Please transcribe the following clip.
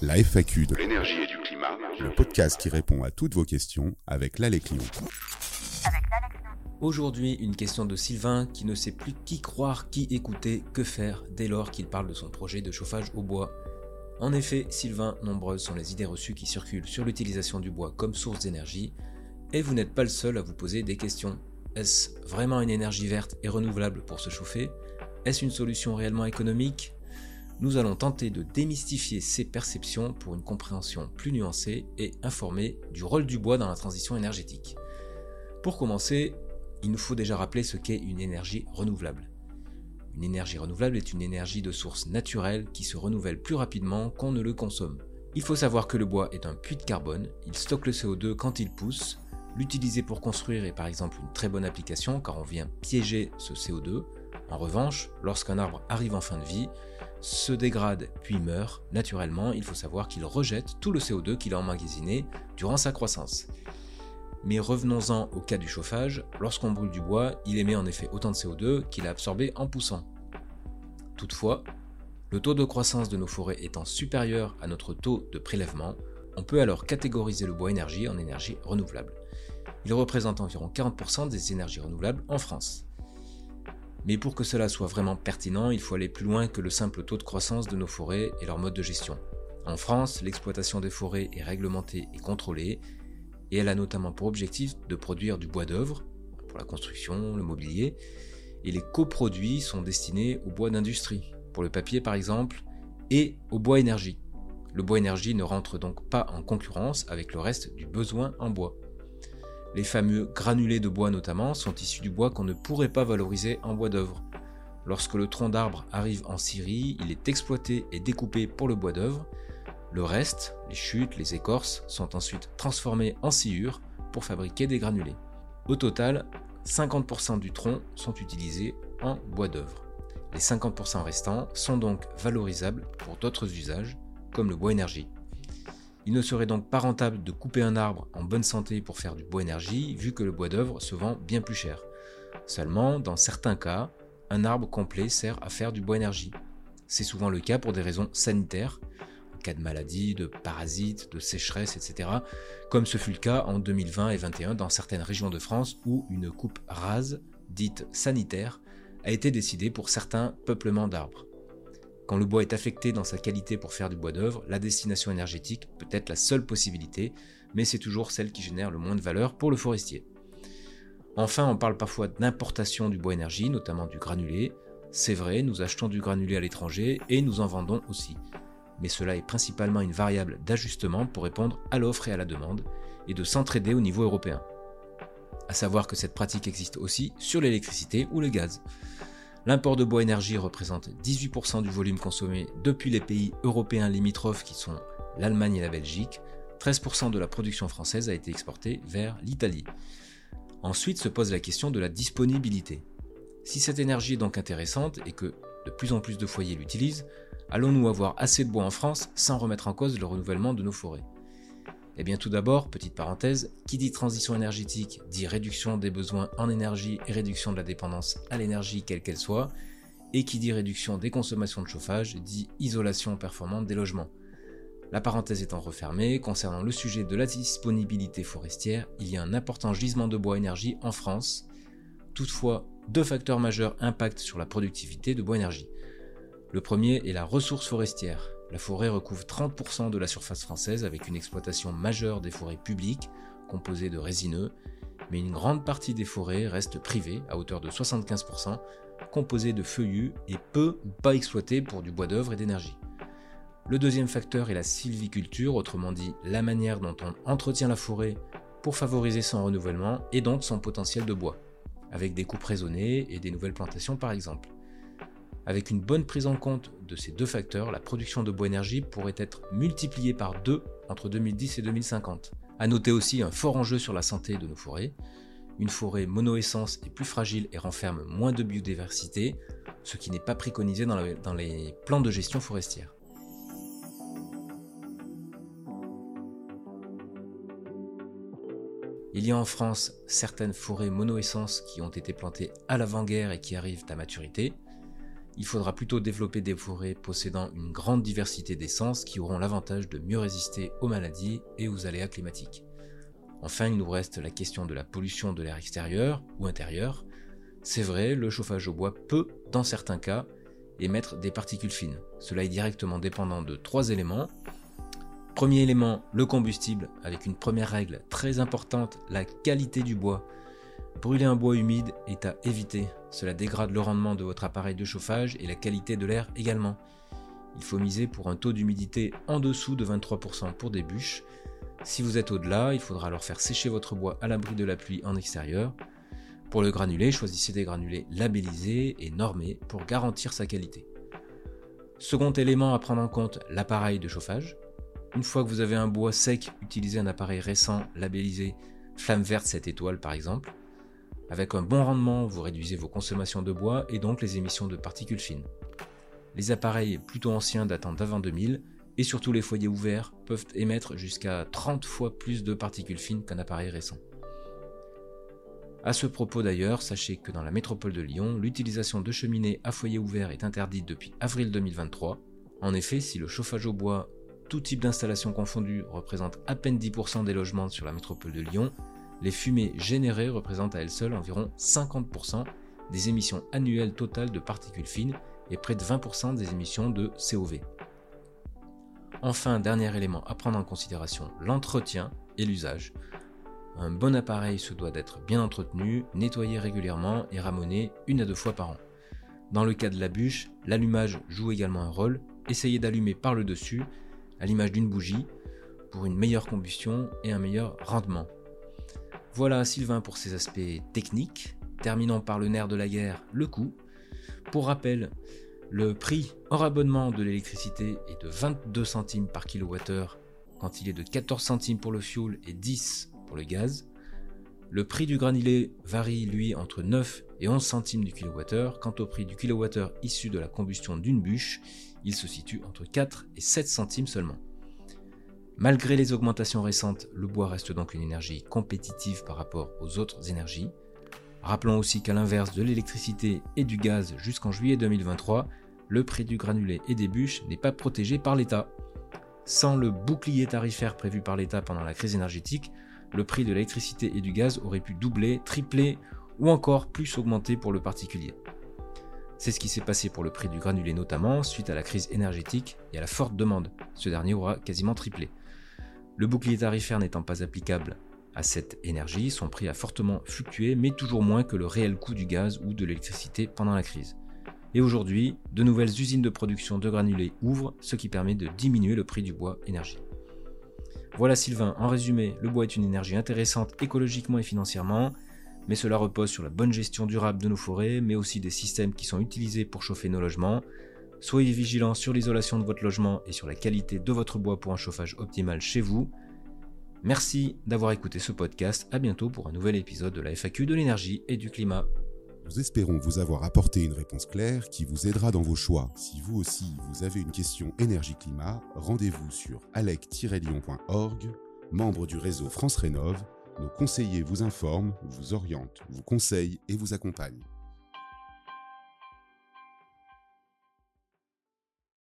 La FAQ de l'énergie et du climat, le podcast qui répond à toutes vos questions avec l'Alex Lyon. Aujourd'hui, une question de Sylvain qui ne sait plus qui croire, qui écouter, que faire dès lors qu'il parle de son projet de chauffage au bois. En effet, Sylvain, nombreuses sont les idées reçues qui circulent sur l'utilisation du bois comme source d'énergie, et vous n'êtes pas le seul à vous poser des questions. Est-ce vraiment une énergie verte et renouvelable pour se chauffer? Est-ce une solution réellement économique? Nous allons tenter de démystifier ces perceptions pour une compréhension plus nuancée et informée du rôle du bois dans la transition énergétique. Pour commencer, il nous faut déjà rappeler ce qu'est une énergie renouvelable. Une énergie renouvelable est une énergie de source naturelle qui se renouvelle plus rapidement qu'on ne le consomme. Il faut savoir que le bois est un puits de carbone, il stocke le CO2 quand il pousse, l'utiliser pour construire est par exemple une très bonne application car on vient piéger ce CO2. En revanche, lorsqu'un arbre arrive en fin de vie, se dégrade puis meurt, naturellement, il faut savoir qu'il rejette tout le CO2 qu'il a emmagasiné durant sa croissance. Mais revenons-en au cas du chauffage, lorsqu'on brûle du bois, il émet en effet autant de CO2 qu'il a absorbé en poussant. Toutefois, le taux de croissance de nos forêts étant supérieur à notre taux de prélèvement, on peut alors catégoriser le bois énergie en énergie renouvelable. Il représente environ 40% des énergies renouvelables en France. Mais pour que cela soit vraiment pertinent, il faut aller plus loin que le simple taux de croissance de nos forêts et leur mode de gestion. En France, l'exploitation des forêts est réglementée et contrôlée, et elle a notamment pour objectif de produire du bois d'œuvre, pour la construction, le mobilier, et les coproduits sont destinés au bois d'industrie, pour le papier par exemple, et au bois énergie. Le bois énergie ne rentre donc pas en concurrence avec le reste du besoin en bois. Les fameux granulés de bois notamment sont issus du bois qu'on ne pourrait pas valoriser en bois d'œuvre. Lorsque le tronc d'arbre arrive en scierie, il est exploité et découpé pour le bois d'œuvre, le reste, les chutes, les écorces, sont ensuite transformées en sciure pour fabriquer des granulés. Au total, 50% du tronc sont utilisés en bois d'œuvre. Les 50% restants sont donc valorisables pour d'autres usages, comme le bois énergie. Il ne serait donc pas rentable de couper un arbre en bonne santé pour faire du bois énergie, vu que le bois d'œuvre se vend bien plus cher. Seulement, dans certains cas, un arbre complet sert à faire du bois énergie. C'est souvent le cas pour des raisons sanitaires, cas de maladie, de parasites, de sécheresse, etc., comme ce fut le cas en 2020 et 2021 dans certaines régions de France où une coupe rase, dite sanitaire, a été décidée pour certains peuplements d'arbres. Quand le bois est affecté dans sa qualité pour faire du bois d'œuvre, la destination énergétique peut être la seule possibilité, mais c'est toujours celle qui génère le moins de valeur pour le forestier. Enfin, on parle parfois d'importation du bois énergie, notamment du granulé. C'est vrai, nous achetons du granulé à l'étranger et nous en vendons aussi mais cela est principalement une variable d'ajustement pour répondre à l'offre et à la demande, et de s'entraider au niveau européen. A savoir que cette pratique existe aussi sur l'électricité ou le gaz. L'import de bois énergie représente 18% du volume consommé depuis les pays européens limitrophes qui sont l'Allemagne et la Belgique. 13% de la production française a été exportée vers l'Italie. Ensuite se pose la question de la disponibilité. Si cette énergie est donc intéressante et que de plus en plus de foyers l'utilisent, Allons-nous avoir assez de bois en France sans remettre en cause le renouvellement de nos forêts? Eh bien tout d'abord, petite parenthèse, qui dit transition énergétique dit réduction des besoins en énergie et réduction de la dépendance à l'énergie quelle qu'elle soit, et qui dit réduction des consommations de chauffage dit isolation performante des logements. La parenthèse étant refermée, concernant le sujet de la disponibilité forestière, il y a un important gisement de bois énergie en France. Toutefois, deux facteurs majeurs impactent sur la productivité de bois énergie. Le premier est la ressource forestière. La forêt recouvre 30% de la surface française avec une exploitation majeure des forêts publiques, composées de résineux, mais une grande partie des forêts reste privée, à hauteur de 75%, composée de feuillus et peu ou pas exploitées pour du bois d'œuvre et d'énergie. Le deuxième facteur est la sylviculture, autrement dit la manière dont on entretient la forêt pour favoriser son renouvellement et donc son potentiel de bois, avec des coupes raisonnées et des nouvelles plantations par exemple. Avec une bonne prise en compte de ces deux facteurs, la production de bois énergie pourrait être multipliée par deux entre 2010 et 2050. A noter aussi un fort enjeu sur la santé de nos forêts. Une forêt monoessence est plus fragile et renferme moins de biodiversité, ce qui n'est pas préconisé dans, dans les plans de gestion forestière. Il y a en France certaines forêts monoessence qui ont été plantées à l'avant-guerre et qui arrivent à maturité, il faudra plutôt développer des forêts possédant une grande diversité d'essences qui auront l'avantage de mieux résister aux maladies et aux aléas climatiques. Enfin, il nous reste la question de la pollution de l'air extérieur ou intérieur. C'est vrai, le chauffage au bois peut, dans certains cas, émettre des particules fines. Cela est directement dépendant de trois éléments. Premier élément, le combustible, avec une première règle très importante, la qualité du bois. Brûler un bois humide est à éviter. Cela dégrade le rendement de votre appareil de chauffage et la qualité de l'air également. Il faut miser pour un taux d'humidité en dessous de 23% pour des bûches. Si vous êtes au-delà, il faudra alors faire sécher votre bois à l'abri de la pluie en extérieur. Pour le granulé, choisissez des granulés labellisés et normés pour garantir sa qualité. Second élément à prendre en compte, l'appareil de chauffage. Une fois que vous avez un bois sec, utilisez un appareil récent labellisé flamme verte 7 étoiles par exemple. Avec un bon rendement, vous réduisez vos consommations de bois et donc les émissions de particules fines. Les appareils plutôt anciens datant d'avant 2000 et surtout les foyers ouverts peuvent émettre jusqu'à 30 fois plus de particules fines qu'un appareil récent. A ce propos d'ailleurs, sachez que dans la métropole de Lyon, l'utilisation de cheminées à foyer ouvert est interdite depuis avril 2023. En effet, si le chauffage au bois, tout type d'installation confondue, représente à peine 10% des logements sur la métropole de Lyon, les fumées générées représentent à elles seules environ 50% des émissions annuelles totales de particules fines et près de 20% des émissions de COV. Enfin, dernier élément à prendre en considération, l'entretien et l'usage. Un bon appareil se doit d'être bien entretenu, nettoyé régulièrement et ramoné une à deux fois par an. Dans le cas de la bûche, l'allumage joue également un rôle. Essayez d'allumer par le dessus, à l'image d'une bougie, pour une meilleure combustion et un meilleur rendement. Voilà Sylvain pour ses aspects techniques. Terminons par le nerf de la guerre, le coût. Pour rappel, le prix hors abonnement de l'électricité est de 22 centimes par kilowattheure quand il est de 14 centimes pour le fioul et 10 pour le gaz. Le prix du granulé varie lui entre 9 et 11 centimes du kilowattheure. Quant au prix du kilowattheure issu de la combustion d'une bûche, il se situe entre 4 et 7 centimes seulement. Malgré les augmentations récentes, le bois reste donc une énergie compétitive par rapport aux autres énergies. Rappelons aussi qu'à l'inverse de l'électricité et du gaz jusqu'en juillet 2023, le prix du granulé et des bûches n'est pas protégé par l'État. Sans le bouclier tarifaire prévu par l'État pendant la crise énergétique, le prix de l'électricité et du gaz aurait pu doubler, tripler ou encore plus augmenter pour le particulier. C'est ce qui s'est passé pour le prix du granulé notamment suite à la crise énergétique et à la forte demande. Ce dernier aura quasiment triplé. Le bouclier tarifaire n'étant pas applicable à cette énergie, son prix a fortement fluctué, mais toujours moins que le réel coût du gaz ou de l'électricité pendant la crise. Et aujourd'hui, de nouvelles usines de production de granulés ouvrent, ce qui permet de diminuer le prix du bois énergie. Voilà Sylvain, en résumé, le bois est une énergie intéressante écologiquement et financièrement, mais cela repose sur la bonne gestion durable de nos forêts, mais aussi des systèmes qui sont utilisés pour chauffer nos logements, Soyez vigilants sur l'isolation de votre logement et sur la qualité de votre bois pour un chauffage optimal chez vous. Merci d'avoir écouté ce podcast. À bientôt pour un nouvel épisode de la FAQ de l'énergie et du climat. Nous espérons vous avoir apporté une réponse claire qui vous aidera dans vos choix. Si vous aussi vous avez une question énergie-climat, rendez-vous sur alec-lyon.org, membre du réseau France Rénov. Nos conseillers vous informent, vous orientent, vous conseillent et vous accompagnent.